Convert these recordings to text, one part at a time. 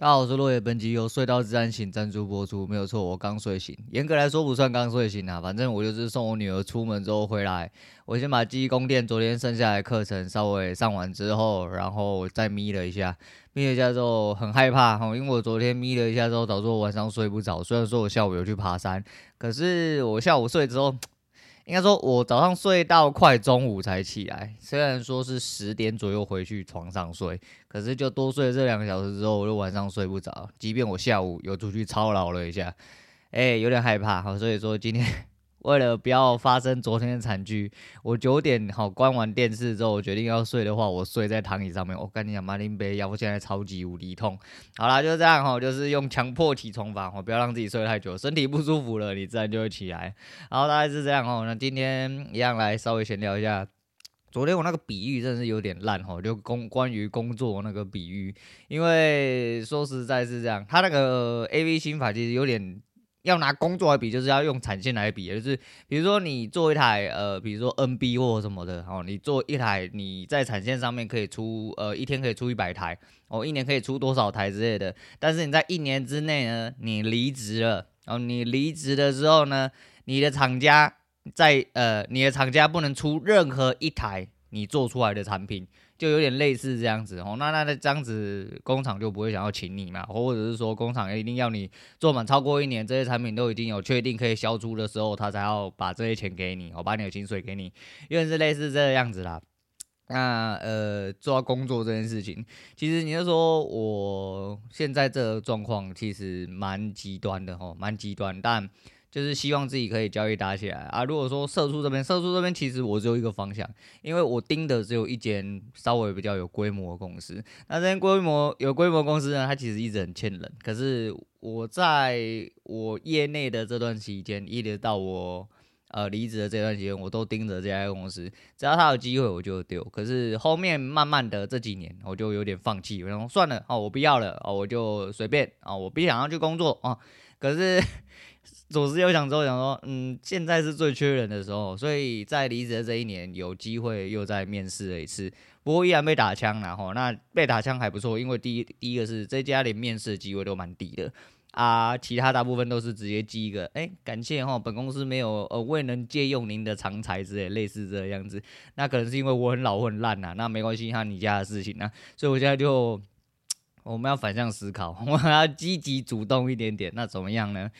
大家好，我是落叶，本集由睡到自然醒赞助播出，没有错，我刚睡醒，严格来说不算刚睡醒啊，反正我就是送我女儿出门之后回来，我先把记忆宫殿昨天剩下来的课程稍微上完之后，然后再眯了一下，眯了一下之后很害怕哈，因为我昨天眯了一下之后导致我晚上睡不着，虽然说我下午有去爬山，可是我下午睡之后。应该说，我早上睡到快中午才起来。虽然说是十点左右回去床上睡，可是就多睡了这两个小时之后，我就晚上睡不着。即便我下午有出去操劳了一下，哎、有点害怕。好，所以说今天。为了不要发生昨天的惨剧，我九点好关完电视之后，我决定要睡的话，我睡在躺椅上面。我跟你讲，马林杯腰现在超级无敌痛。好啦，就是这样哈，就是用强迫起床法，我不要让自己睡太久，身体不舒服了，你自然就会起来。然后大概是这样哈。那今天一样来稍微闲聊一下，昨天我那个比喻真的是有点烂哈，就工关于工作那个比喻，因为说实在是这样，他那个 AV 心法其实有点。要拿工作来比，就是要用产线来比，就是比如说你做一台呃，比如说 NB 或什么的哦，你做一台你在产线上面可以出呃一天可以出一百台哦，一年可以出多少台之类的。但是你在一年之内呢，你离职了哦，你离职的时候呢，你的厂家在呃，你的厂家不能出任何一台你做出来的产品。就有点类似这样子哦，那那那这样子工厂就不会想要请你嘛，或者是说工厂一定要你做满超过一年，这些产品都已经有确定可以销出的时候，他才要把这些钱给你，我把你的薪水给你，因为是类似这个样子啦。那呃，做工作这件事情，其实你就说我现在这个状况其实蛮极端的哦，蛮极端，但。就是希望自己可以交易打起来啊！如果说社畜这边，社畜这边其实我只有一个方向，因为我盯的只有一间稍微比较有规模的公司。那这间规模有规模公司呢，它其实一直很欠人。可是我在我业内的这段期间，一直到我呃离职的这段时间，我都盯着这家公司，只要他有机会我就丢。可是后面慢慢的这几年，我就有点放弃，我说算了哦，我不要了哦，我就随便啊，我不想要去工作啊。可是。左思右想之后想说，嗯，现在是最缺人的时候，所以在离职的这一年，有机会又再面试了一次，不过依然被打枪了哈。那被打枪还不错，因为第一第一个是这家连面试的机会都蛮低的啊，其他大部分都是直接寄一个，哎、感谢哈，本公司没有呃未能借用您的长才之类，类似这样子。那可能是因为我很老我很烂呐，那没关系，哈你家的事情啊，所以我现在就。我们要反向思考，我们要积极主动一点点。那怎么样呢？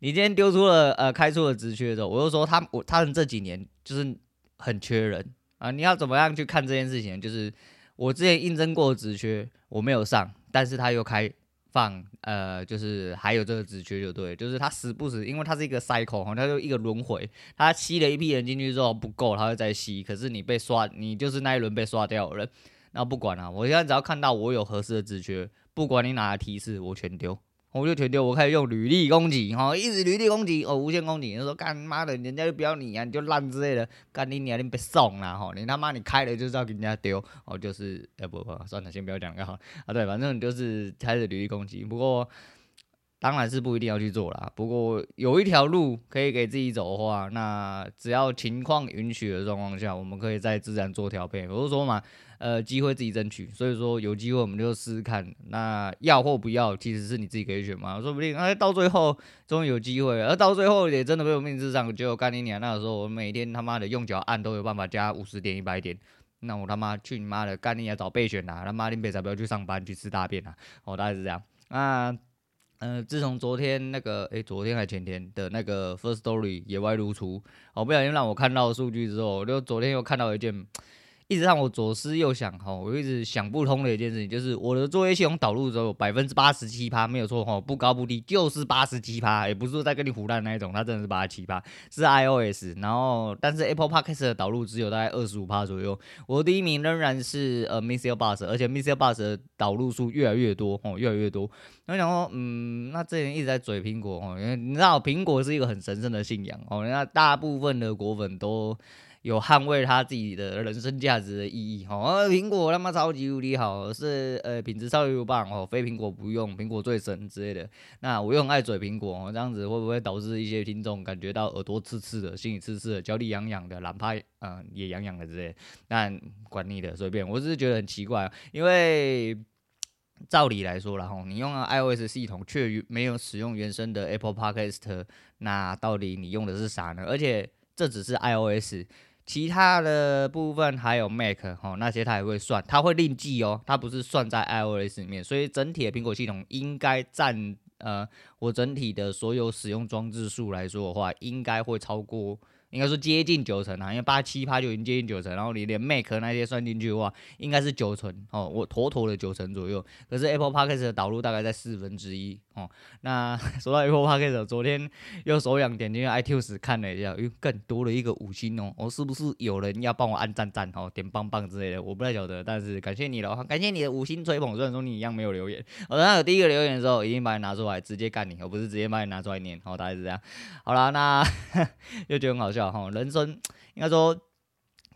你今天丢出了呃开出了职缺的时候，我就说他我他们这几年就是很缺人啊。你要怎么样去看这件事情？就是我之前应征过的职缺我没有上，但是他又开放呃，就是还有这个职缺就对，就是他时不时，因为他是一个 cycle 哈，他就一个轮回，他吸了一批人进去之后不够，他会再吸。可是你被刷，你就是那一轮被刷掉的人。那不管了，我现在只要看到我有合适的职缺，不管你哪个提示，我全丢，我就全丢。我开始用履历攻击，哈，一直履历攻击，哦，无限攻击。你说干妈的，人家就不要你啊，你就烂之类的，干你你啊，你别送了哈，你他妈你开了就是要给人家丢，哦，就是，哎不不，算了，先不要讲就好啊。对，反正就是开始履历攻击。不过当然是不一定要去做啦。不过有一条路可以给自己走的话，那只要情况允许的状况下，我们可以再自然做调配。我就说嘛。呃，机会自己争取，所以说有机会我们就试试看，那要或不要，其实是你自己可以选嘛，说不定哎，到最后终于有机会，而到最后也真的被我面试上，就干你娘，那个时候我每天他妈的用脚按都有办法加五十点一百点，那我他妈去你妈的干你娘找备选啊，他妈林北才不要去上班去吃大便啊，哦，大概是这样。那呃，自从昨天那个哎，昨天还前天的那个 first story 野外露出，哦，不小心让我看到数据之后，就昨天又看到一件。一直让我左思右想哈，我一直想不通的一件事情，就是我的作业系统导入之后，百分之八十七趴没有错哈，不高不低，就是八十七趴，也不是说在跟你胡乱那一种，它真的是八十七趴，是 iOS，然后但是 Apple Podcast 的导入只有大概二十五趴左右，我的第一名仍然是呃 MixerBox，而且 MixerBox 的导入数越来越多哦，越来越多。我想说，嗯，那这人一直在嘴苹果哦，因为你知道苹果是一个很神圣的信仰哦，那大部分的果粉都。有捍卫他自己的人生价值的意义，哈、哦，苹果他妈超级无敌好，是呃品质超级棒哦，非苹果不用，苹果最神之类的。那我又很爱嘴苹果，哦，这样子会不会导致一些听众感觉到耳朵刺刺的，心里刺刺的，脚底痒痒的，懒趴嗯也痒痒的之类的？但管你的，随便，我只是觉得很奇怪，因为。照理来说，然后你用了 iOS 系统却没有使用原生的 Apple Podcast，那到底你用的是啥呢？而且这只是 iOS，其他的部分还有 Mac 哦，那些它也会算，它会另计哦，它不是算在 iOS 里面，所以整体的苹果系统应该占呃我整体的所有使用装置数来说的话，应该会超过。应该说接近九成啊，因为八七趴就已经接近九成，然后你连 Mac 那些算进去的话，应该是九成哦，我妥妥的九成左右。可是 Apple Podcast 的导入大概在四分之一哦。那 说到 Apple Podcast，昨天又手痒点进去 iTunes 看了一下，又更多了一个五星哦。我、是不是有人要帮我按赞赞哦，点棒棒之类的？我不太晓得，但是感谢你了，感谢你的五星吹捧。虽然说你一样没有留言，我等下有第一个留言的时候，一定把你拿出来直接干你，而不是直接把你拿出来念。哦，大概是这样。好了，那 又觉得很好笑哈、人生。应该说，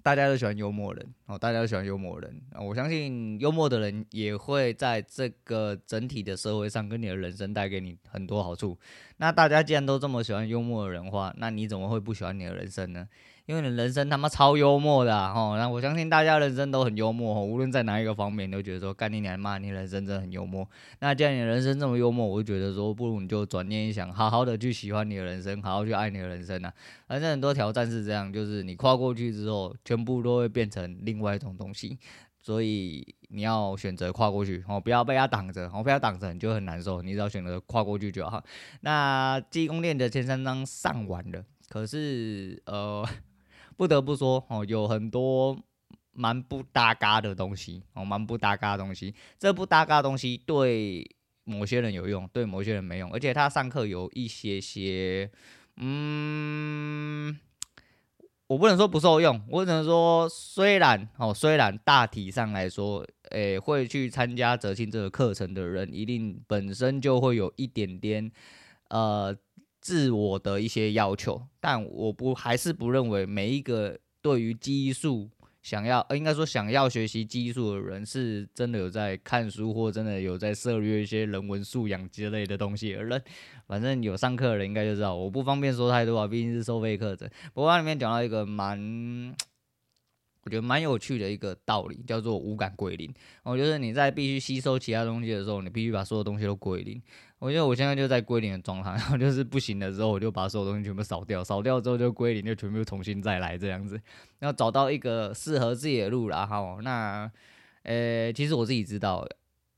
大家都喜欢幽默人哦，大家都喜欢幽默人。我相信幽默的人也会在这个整体的社会上，跟你的人生带给你很多好处。那大家既然都这么喜欢幽默的人话，那你怎么会不喜欢你的人生呢？因为你人生他妈超幽默的哈、啊，那我相信大家人生都很幽默哦，无论在哪一个方面，都觉得说干你娘骂你人生真的很幽默。那既然你的人生这么幽默，我就觉得说，不如你就转念一想，好好的去喜欢你的人生，好好去爱你的人生啊。反正很多挑战是这样，就是你跨过去之后，全部都会变成另外一种东西。所以你要选择跨过去哦，不要被他挡着，哦，被他挡着你就很难受。你只要选择跨过去就好。那记忆宫殿的前三章上完了，可是呃。不得不说哦，有很多蛮不搭嘎的东西哦，蛮不搭嘎的东西。这不搭嘎的东西对某些人有用，对某些人没用。而且他上课有一些些，嗯，我不能说不受用，我只能说虽然哦，虽然大体上来说，诶，会去参加哲青这个课程的人，一定本身就会有一点点，呃。自我的一些要求，但我不还是不认为每一个对于技术想要，应该说想要学习技术的人，是真的有在看书或真的有在涉猎一些人文素养之类的东西的人。反正有上课的人应该就知道，我不方便说太多啊，毕竟是收费课程。不过它里面讲到一个蛮。我觉得蛮有趣的一个道理，叫做五感归零。我觉得你在必须吸收其他东西的时候，你必须把所有东西都归零。我觉得我现在就在归零的状态，然后就是不行的时候，我就把所有东西全部扫掉，扫掉之后就归零，就全部重新再来这样子。然后找到一个适合自己的路啦。好，那呃，其实我自己知道。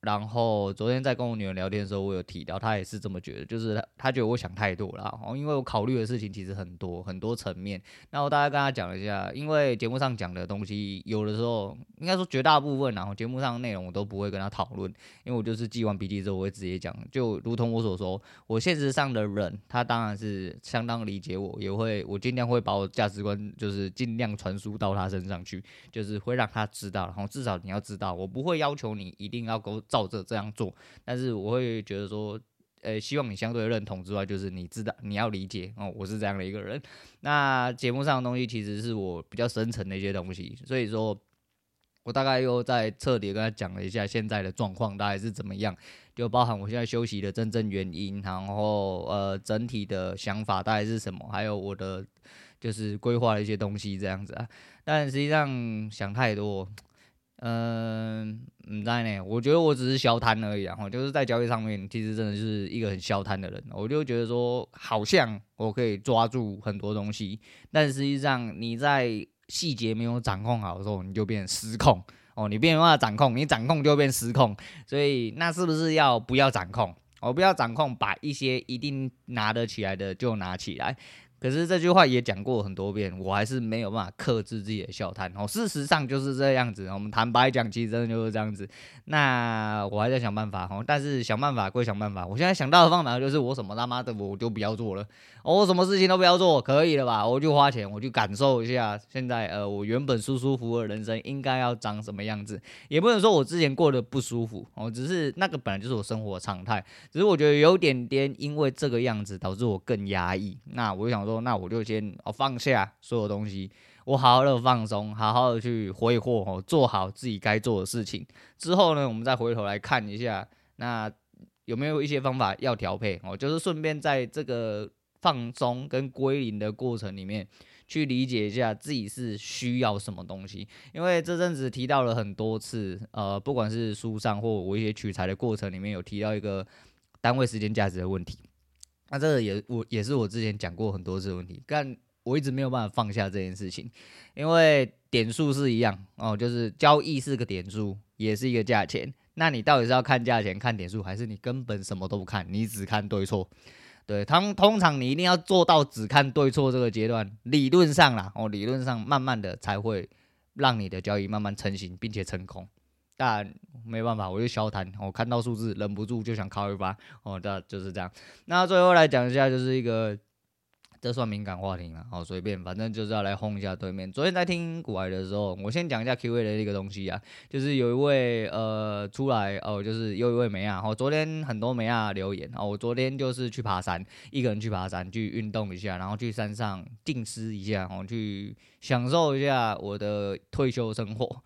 然后昨天在跟我女儿聊天的时候，我有提到，她也是这么觉得，就是她她觉得我想太多了，哦，因为我考虑的事情其实很多很多层面。那我大概跟她讲了一下，因为节目上讲的东西，有的时候应该说绝大部分，然后节目上的内容我都不会跟她讨论，因为我就是记完笔记之后我会直接讲，就如同我所说，我现实上的人，他当然是相当理解我，也会我尽量会把我价值观就是尽量传输到他身上去，就是会让他知道，然后至少你要知道，我不会要求你一定要给照着这样做，但是我会觉得说，呃、希望你相对认同之外，就是你知道你要理解哦，我是这样的一个人。那节目上的东西其实是我比较深层的一些东西，所以说，我大概又在彻底跟他讲了一下现在的状况大概是怎么样，就包含我现在休息的真正原因，然后呃，整体的想法大概是什么，还有我的就是规划的一些东西这样子啊。但实际上想太多。嗯，唔知呢，我觉得我只是消贪而已啊，就是在交易上面，其实真的是一个很消贪的人。我就觉得说，好像我可以抓住很多东西，但实际上你在细节没有掌控好的时候，你就变失控哦，你变没办法掌控，你掌控就变失控。所以那是不是要不要掌控？我不要掌控，把一些一定拿得起来的就拿起来。可是这句话也讲过很多遍，我还是没有办法克制自己的笑谈哦。事实上就是这样子，我们坦白讲，其实真的就是这样子。那我还在想办法哦，但是想办法归想办法，我现在想到的方法就是我什么他妈的我就不要做了，我什么事情都不要做，可以了吧？我就花钱，我去感受一下现在呃我原本舒舒服服的人生应该要长什么样子。也不能说我之前过得不舒服哦，只是那个本来就是我生活的常态，只是我觉得有点点因为这个样子导致我更压抑。那我就想。说那我就先哦放下所有东西，我好好的放松，好好的去挥霍哦，做好自己该做的事情。之后呢，我们再回头来看一下，那有没有一些方法要调配哦？就是顺便在这个放松跟归零的过程里面，去理解一下自己是需要什么东西。因为这阵子提到了很多次，呃，不管是书上或我一些取材的过程里面有提到一个单位时间价值的问题。那这个也我也是我之前讲过很多次的问题，但我一直没有办法放下这件事情，因为点数是一样哦，就是交易是个点数，也是一个价钱。那你到底是要看价钱、看点数，还是你根本什么都不看，你只看对错？对，他们通常你一定要做到只看对错这个阶段，理论上啦，哦，理论上慢慢的才会让你的交易慢慢成型，并且成功。但没办法，我就消谈，我看到数字忍不住就想靠一把，哦，那就是这样。那最后来讲一下，就是一个。这算敏感话题了，好随便，反正就是要来轰一下对面。昨天在听股癌的时候，我先讲一下 Q&A 的一个东西啊，就是有一位呃出来哦，就是有一位美亚，哦，昨天很多美亚留言，哦，我昨天就是去爬山，一个人去爬山，去运动一下，然后去山上静思一下，哦，去享受一下我的退休生活，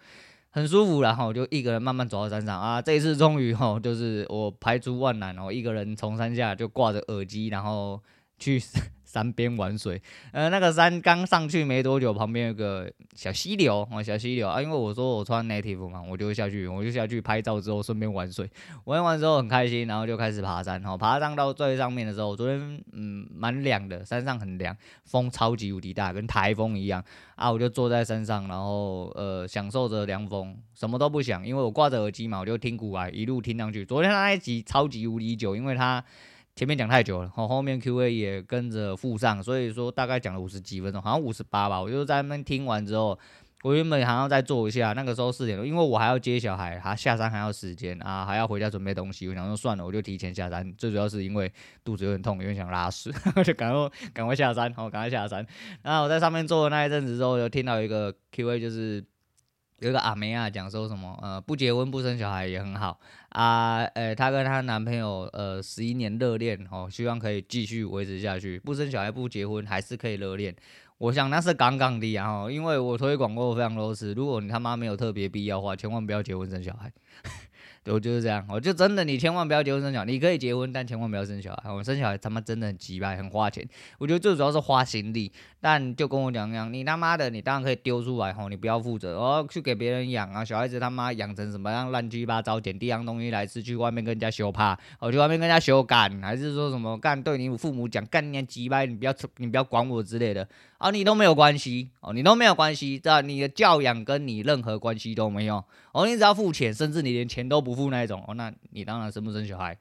很舒服，然后我就一个人慢慢走到山上啊，这一次终于哦，就是我排除万难哦，一个人从山下就挂着耳机，然后去。山边玩水，呃，那个山刚上去没多久，旁边有个小溪流哦，小溪流。啊，因为我说我穿 native 嘛，我就下去，我就下去拍照之后顺便玩水，玩完之后很开心，然后就开始爬山，哦，爬上到最上面的时候，昨天嗯蛮凉的，山上很凉，风超级无敌大，跟台风一样。啊，我就坐在山上，然后呃享受着凉风，什么都不想，因为我挂着耳机嘛，我就听古玩一路听上去，昨天那一集超级无敌久，因为它。前面讲太久了，后后面 Q&A 也跟着附上，所以说大概讲了五十几分钟，好像五十八吧。我就在那边听完之后，我原本还要再坐一下，那个时候四点多，因为我还要接小孩，他下山还要时间啊，还要回家准备东西。我想说算了，我就提前下山。最主要是因为肚子有点痛，有点想拉屎，就赶快赶快下山，好，赶快下山。然后我在上面坐了那一阵子之后，就听到一个 Q&A，就是。有一个阿梅啊，讲说什么呃，不结婚不生小孩也很好。啊，呃，她跟她男朋友呃十一年热恋哦，希望可以继续维持下去，不生小孩不结婚还是可以热恋，我想那是杠杠的啊，因为我推广过非常多次，如果你他妈没有特别必要的话，千万不要结婚生小孩。我就是这样，我就真的，你千万不要结婚生小孩。你可以结婚，但千万不要生小孩。我生小孩他妈真的很鸡掰，很花钱。我觉得最主要是花心力。但就跟我讲一样，你他妈的，你当然可以丢出来吼，你不要负责，哦，去给别人养啊。小孩子他妈养成什么样乱七八糟，捡地上东西来吃，去外面跟人家修怕，我去外面跟人家修干，还是说什么干对你父母讲干你鸡掰，你不要你不要管我之类的啊，你都没有关系哦，你都没有关系，这你的教养跟你任何关系都没有哦，你只要付钱，甚至你连钱都不。不那一种哦，那你当然生不生小孩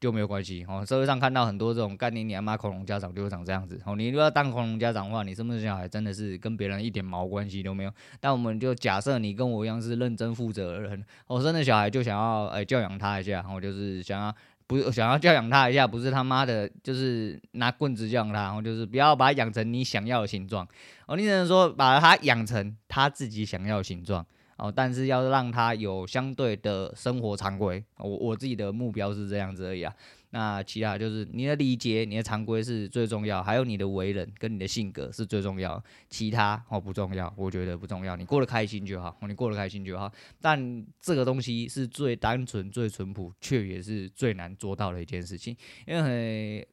就没有关系哦。社会上看到很多这种干你娘妈恐龙家长就会长这样子哦。你如果当恐龙家长的话，你生不生小孩真的是跟别人一点毛关系都没有。但我们就假设你跟我一样是认真负责的人，我生的小孩就想要哎教养他一下，我就是想要不想要教养他一下，不是他妈的，就是拿棍子教养他，然后就是不要把他养成你想要的形状哦。你只能说把他养成他自己想要的形状。哦，但是要让他有相对的生活常规，我我自己的目标是这样子而已啊。那其他就是你的礼节、你的常规是最重要，还有你的为人跟你的性格是最重要，其他哦不重要，我觉得不重要，你过得开心就好，你过得开心就好。但这个东西是最单纯、最淳朴，却也是最难做到的一件事情。因为，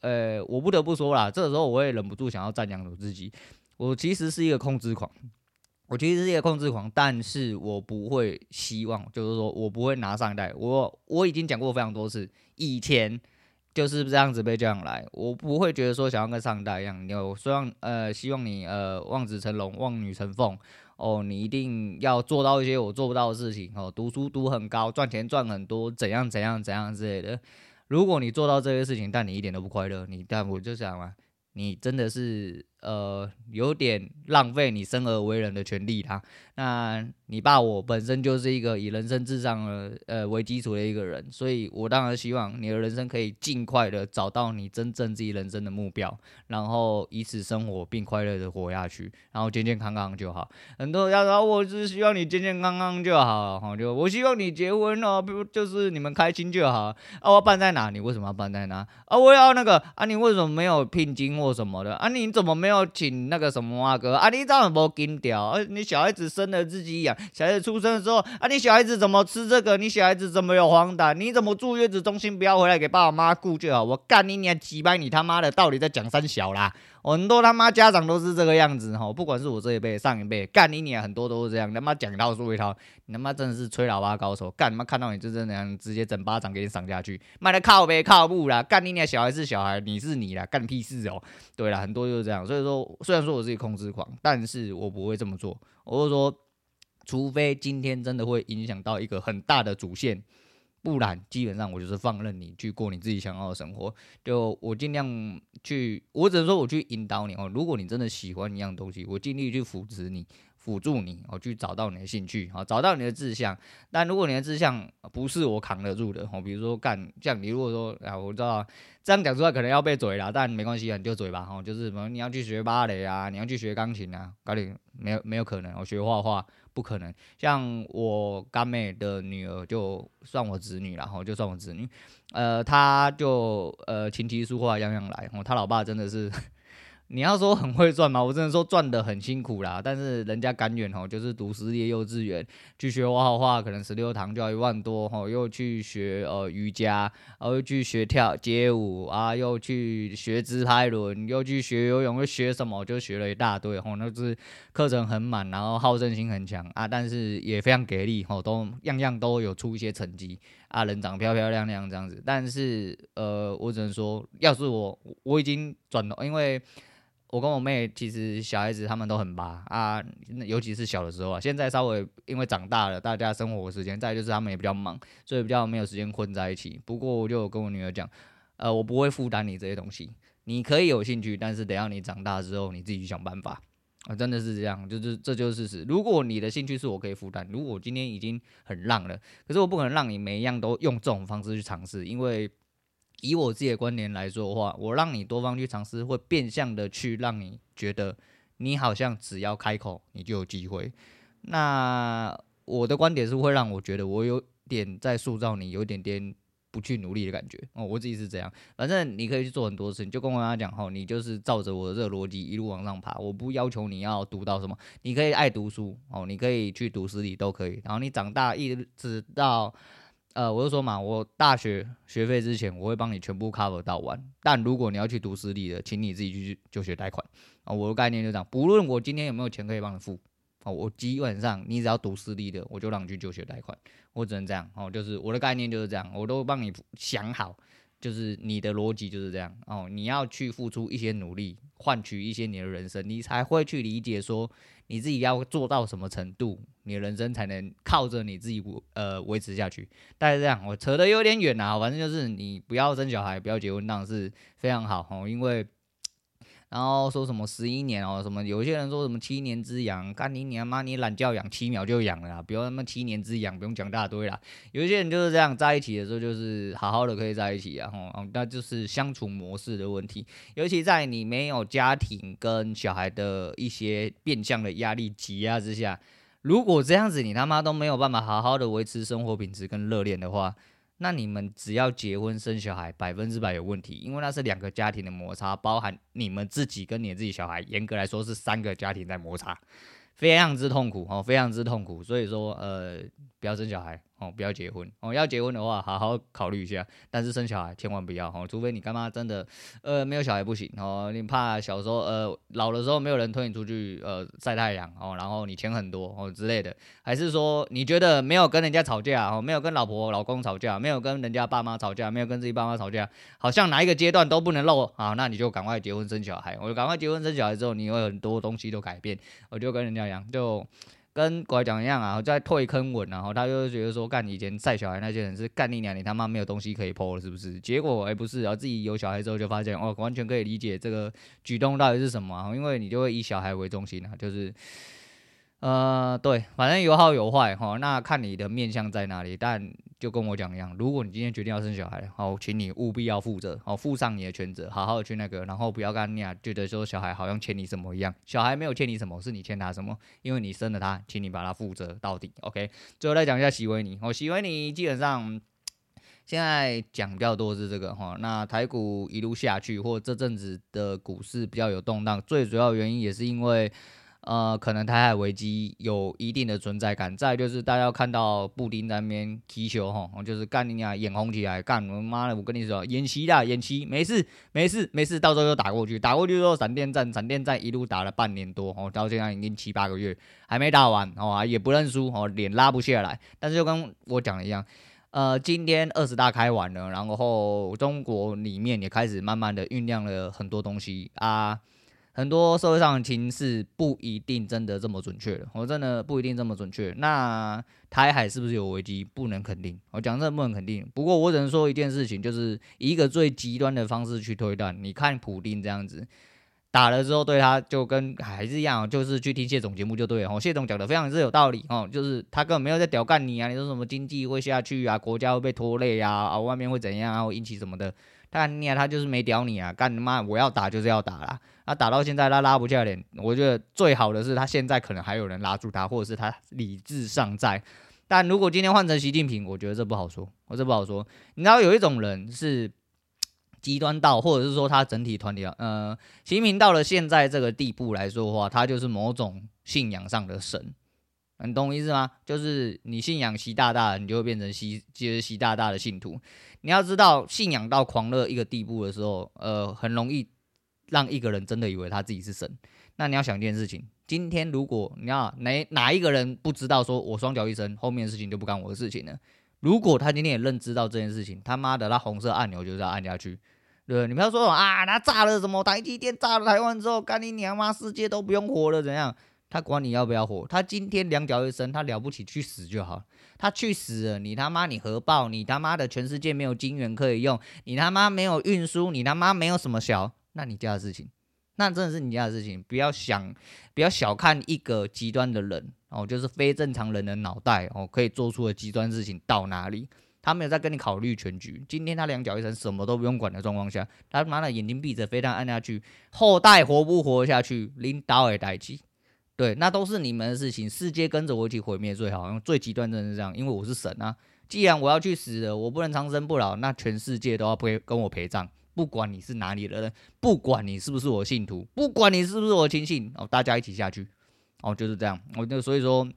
呃，我不得不说啦，这个时候我也忍不住想要赞扬我自己，我其实是一个控制狂。我其实是一个控制狂，但是我不会希望，就是说我不会拿上一代。我我已经讲过非常多次，以前就是这样子被这样来，我不会觉得说想要跟上一代一样，你有希望呃，希望你呃望子成龙，望女成凤哦，你一定要做到一些我做不到的事情哦，读书读很高，赚钱赚很多，怎样怎样怎样之类的。如果你做到这些事情，但你一点都不快乐，你但我就想嘛，你真的是。呃，有点浪费你生而为人的权利啦。那你爸我本身就是一个以人生至上的呃为基础的一个人，所以我当然希望你的人生可以尽快的找到你真正自己人生的目标，然后以此生活并快乐的活下去，然后健健康康就好。很多人说我只是希望你健健康康就好，哈，就我希望你结婚哦，不就是你们开心就好。啊，我办在哪？你为什么要办在哪？啊，我要那个啊，你为什么没有聘金或什么的？啊，你怎么没有？要请那个什么啊哥啊，你这样不紧掉？啊，你小孩子生了自己养，小孩子出生的时候啊，你小孩子怎么吃这个？你小孩子怎么有黄疸？你怎么住月子中心？不要回来给爸爸妈妈顾就好。我干你娘几百！你他妈的到底在讲三小啦？很多他妈家长都是这个样子哈，不管是我这一辈、上一辈，干你娘，很多都是这样，他妈讲一套说一套，你他妈真的是吹喇叭高手，干他妈看到你就这样，直接整巴掌给你赏下去，妈的靠呗靠不啦，干你娘，小孩是小孩，你是你啦，干屁事哦，对啦，很多就是这样，所以说虽然说我自己控制狂，但是我不会这么做，我会说，除非今天真的会影响到一个很大的主线。不然，基本上我就是放任你去过你自己想要的生活。就我尽量去，我只能说我去引导你哦。如果你真的喜欢一样东西，我尽力去扶持你、辅助你，哦，去找到你的兴趣，好，找到你的志向。但如果你的志向不是我扛得住的，哦，比如说干，像你如果说啊，我知道这样讲出来可能要被嘴了，但没关系，你就嘴吧，哦，就是什么你要去学芭蕾啊，你要去学钢琴啊，搞点没有没有可能，我学画画。不可能，像我干妹的女儿，就算我子女了哈，就算我子女，呃，她就呃琴棋书画样样来，哦，她老爸真的是。你要说很会赚吗？我只能说赚得很辛苦啦，但是人家甘愿吼，就是读私立幼稚园去学画画，可能十六堂就要一万多吼，又去学呃瑜伽，然后又去学跳街舞啊，又去学自拍轮，又去学游泳，又学什么就学了一大堆吼，那就是课程很满，然后好胜心很强啊，但是也非常给力吼，都样样都有出一些成绩啊，人长漂漂亮亮这样子，但是呃，我只能说，要是我我已经转了，因为。我跟我妹其实小孩子他们都很巴啊，尤其是小的时候啊。现在稍微因为长大了，大家生活时间，再就是他们也比较忙，所以比较没有时间混在一起。不过我就跟我女儿讲，呃，我不会负担你这些东西，你可以有兴趣，但是得要你长大之后你自己去想办法啊，真的是这样，就是这就是事实。如果你的兴趣是我可以负担，如果我今天已经很浪了，可是我不可能让你每一样都用这种方式去尝试，因为。以我自己的观点来说的话，我让你多方去尝试，会变相的去让你觉得你好像只要开口，你就有机会。那我的观点是会让我觉得我有点在塑造你，有点点不去努力的感觉哦。我自己是这样，反正你可以去做很多事，你就跟我妈讲吼，你就是照着我的这个逻辑一路往上爬。我不要求你要读到什么，你可以爱读书哦，你可以去读私立都可以。然后你长大一直到。呃，我就说嘛，我大学学费之前我会帮你全部 cover 到完，但如果你要去读私立的，请你自己去就学贷款啊。我的概念就这样，不论我今天有没有钱可以帮你付，哦，我基本上你只要读私立的，我就让你去就学贷款，我只能这样哦，就是我的概念就是这样，我都帮你想好，就是你的逻辑就是这样哦，你要去付出一些努力，换取一些你的人生，你才会去理解说。你自己要做到什么程度，你的人生才能靠着你自己呃维持下去？大概这样，我扯得有点远啊，反正就是你不要生小孩，不要结婚，那是非常好哦，因为。然后说什么十一年哦，什么有些人说什么七年之痒，干你娘妈，你懒觉养七秒就痒了啦，不要他妈七年之痒，不用讲大堆啦。有些人就是这样，在一起的时候就是好好的可以在一起啊，吼，那就是相处模式的问题。尤其在你没有家庭跟小孩的一些变相的压力挤压之下，如果这样子你他妈都没有办法好好的维持生活品质跟热恋的话。那你们只要结婚生小孩，百分之百有问题，因为那是两个家庭的摩擦，包含你们自己跟你自己小孩，严格来说是三个家庭在摩擦，非常之痛苦哦，非常之痛苦。所以说，呃，不要生小孩。哦，不要结婚哦！要结婚的话，好好考虑一下。但是生小孩千万不要哦，除非你干妈真的呃没有小孩不行哦。你怕小时候呃老的时候没有人推你出去呃晒太阳哦，然后你钱很多哦之类的，还是说你觉得没有跟人家吵架哦，没有跟老婆老公吵架，没有跟人家爸妈吵架，没有跟自己爸妈吵架，好像哪一个阶段都不能漏啊？那你就赶快结婚生小孩。我就赶快结婚生小孩之后，你会有很多东西都改变。我就跟人家一样，就。跟国外讲一样啊，在退坑稳，然后他就觉得说，干以前晒小孩那些人是干你娘，你他妈没有东西可以泼了，是不是？结果哎不是，然后自己有小孩之后就发现，哦，完全可以理解这个举动到底是什么啊，因为你就会以小孩为中心啊，就是。呃，对，反正有好有坏哈，那看你的面相在哪里。但就跟我讲一样，如果你今天决定要生小孩，好，请你务必要负责，好，负上你的全责，好好的去那个，然后不要跟你俩觉得说小孩好像欠你什么一样，小孩没有欠你什么，是你欠他什么，因为你生了他，请你把他负责到底。OK，最后来讲一下喜维尼，哦，喜维尼基本上现在讲比较多是这个哈，那台股一路下去，或这阵子的股市比较有动荡，最主要原因也是因为。呃，可能台海危机有一定的存在感。再就是大家要看到布丁在那边踢球哈，就是干你俩眼红起来，干我妈的！我跟你说，演习啦，演习，没事，没事，没事，到时候又打过去，打过去之后闪电战，闪电战一路打了半年多哦，到现在已经七八个月还没打完哦，也不认输哦，脸拉不下来。但是就跟我讲的一样，呃，今天二十大开完了，然后中国里面也开始慢慢的酝酿了很多东西啊。很多社会上的情势不一定真的这么准确，我真的不一定这么准确。那台海是不是有危机？不能肯定，我讲这不能肯定。不过我只能说一件事情，就是一个最极端的方式去推断。你看普丁这样子打了之后，对他就跟还是一样，就是去听谢总节目就对了。哦，谢总讲的非常是有道理哦，就是他根本没有在屌干你啊，你说什么经济会下去啊，国家会被拖累啊，啊外面会怎样啊，会引起什么的。干你啊，他就是没屌你啊！干他妈，我要打就是要打啦。他打到现在他拉不下脸，我觉得最好的是他现在可能还有人拉住他，或者是他理智尚在。但如果今天换成习近平，我觉得这不好说，我这不好说。你知道有一种人是极端到，或者是说他整体团体啊，呃，习近平到了现在这个地步来说的话，他就是某种信仰上的神。你懂我意思吗？就是你信仰习大大，你就会变成习，就是习大大的信徒。你要知道，信仰到狂热一个地步的时候，呃，很容易让一个人真的以为他自己是神。那你要想一件事情：今天如果你要哪哪一个人不知道说我双脚一伸，后面的事情就不干我的事情了？如果他今天也认知到这件事情，他妈的，那红色按钮就是要按下去。对，你不要说啊，他炸了什么台积电，炸了台湾之后，干你娘妈，世界都不用活了，怎样？他管你要不要活，他今天两脚一伸，他了不起去死就好。他去死了，你他妈你核爆，你他妈的全世界没有金元可以用，你他妈没有运输，你他妈没有什么小，那你家的事情，那真的是你家的事情。不要想，不要小看一个极端的人哦，就是非正常人的脑袋哦，可以做出的极端事情到哪里？他没有在跟你考虑全局。今天他两脚一伸，什么都不用管的状况下，他妈的眼睛闭着，飞弹按下去，后代活不活下去，领导也代志。对，那都是你们的事情。世界跟着我一起毁灭最好，用最极端真的是这样，因为我是神啊。既然我要去死了，我不能长生不老，那全世界都要陪跟我陪葬。不管你是哪里的人，不管你是不是我信徒，不管你是不是我亲信，哦，大家一起下去，哦，就是这样。我就所以说，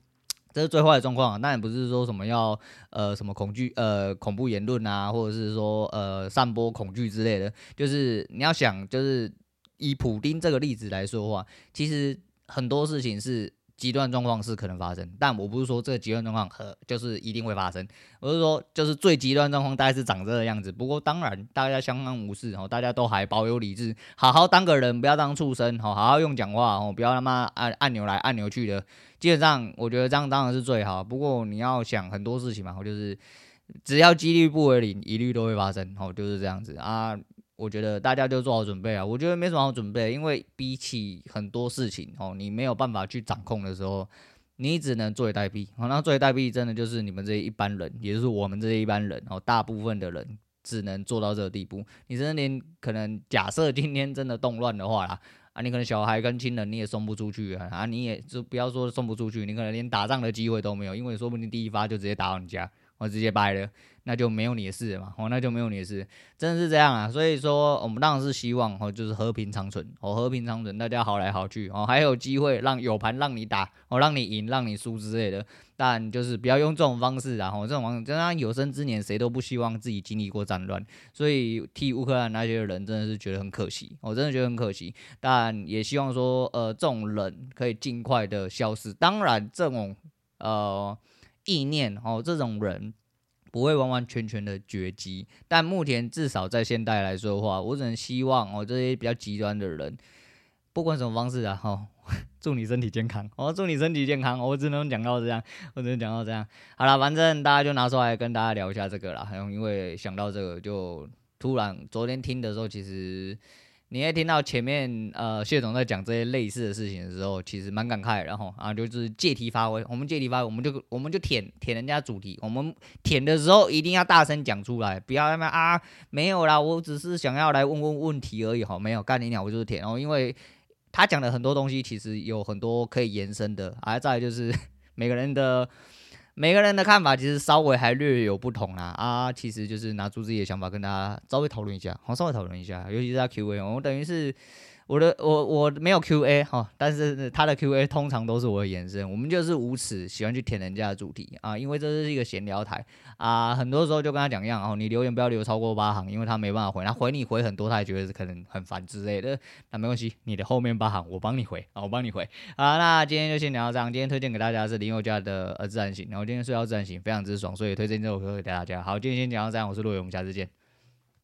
这是最坏的状况啊。那也不是说什么要呃什么恐惧呃恐怖言论啊，或者是说呃散播恐惧之类的。就是你要想，就是以普丁这个例子来说话，其实。很多事情是极端状况是可能发生，但我不是说这个极端状况和就是一定会发生，我是说就是最极端状况大概是长这个样子。不过当然大家相安无事哦，大家都还保有理智，好好当个人，不要当畜生哦，好好用讲话哦，不要他妈按按钮来按钮去的。基本上我觉得这样当然是最好。不过你要想很多事情嘛，就是只要几率不为零，一律都会发生哦，就是这样子啊。我觉得大家就做好准备啊！我觉得没什么好准备，因为比起很多事情哦，你没有办法去掌控的时候，你只能坐以待毙。哦，那坐以待毙真的就是你们这些一般人，也就是我们这些一般人哦，大部分的人只能做到这个地步。你真的连可能假设今天真的动乱的话啦，啊，你可能小孩跟亲人你也送不出去啊，啊，你也就不要说送不出去，你可能连打仗的机会都没有，因为说不定第一发就直接打到你家。我直接掰了，那就没有你的事了嘛。哦，那就没有你的事，真的是这样啊。所以说，我们当然是希望哦，就是和平长存哦，和平长存，大家好来好去哦，还有机会让有盘让你打哦，让你赢，让你输之类的。但就是不要用这种方式啊，哦，这种方式，真的有生之年谁都不希望自己经历过战乱。所以替乌克兰那些人真的是觉得很可惜，我真的觉得很可惜。但也希望说，呃，这种人可以尽快的消失。当然，这种呃。意念哦，这种人不会完完全全的绝迹，但目前至少在现代来说的话，我只能希望哦，这些比较极端的人，不管什么方式啊，哈，祝你身体健康，哦，祝你身体健康，我只能讲到这样，我只能讲到这样。好了，反正大家就拿出来跟大家聊一下这个啦，因为想到这个，就突然昨天听的时候，其实。你也听到前面呃谢总在讲这些类似的事情的时候，其实蛮感慨，然后啊就是借题发挥，我们借题发挥，我们就我们就舔舔人家主题，我们舔的时候一定要大声讲出来，不要他妈啊没有啦，我只是想要来问问问题而已，好，没有干你鸟，我就是舔哦，因为他讲的很多东西其实有很多可以延伸的，而、啊、再就是 每个人的。每个人的看法其实稍微还略有不同啦，啊，其实就是拿出自己的想法跟大家稍微讨论一下，好，稍微讨论一下，尤其是他 Q&A，我等于是我的我我没有 Q A 哈，但是他的 Q A 通常都是我的延伸。我们就是无耻，喜欢去舔人家的主题啊，因为这是一个闲聊台啊。很多时候就跟他讲一样哦，你留言不要留超过八行，因为他没办法回，他回你回很多，他也觉得是可能很烦之类的。那没关系，你的后面八行我帮你回啊，我帮你回啊。那今天就先聊到这样，今天推荐给大家是林宥嘉的呃自然醒，然后今天睡到自然醒非常之爽，所以推荐这首歌给大家。好，今天先讲到这样，我是陆伟，我们下次见。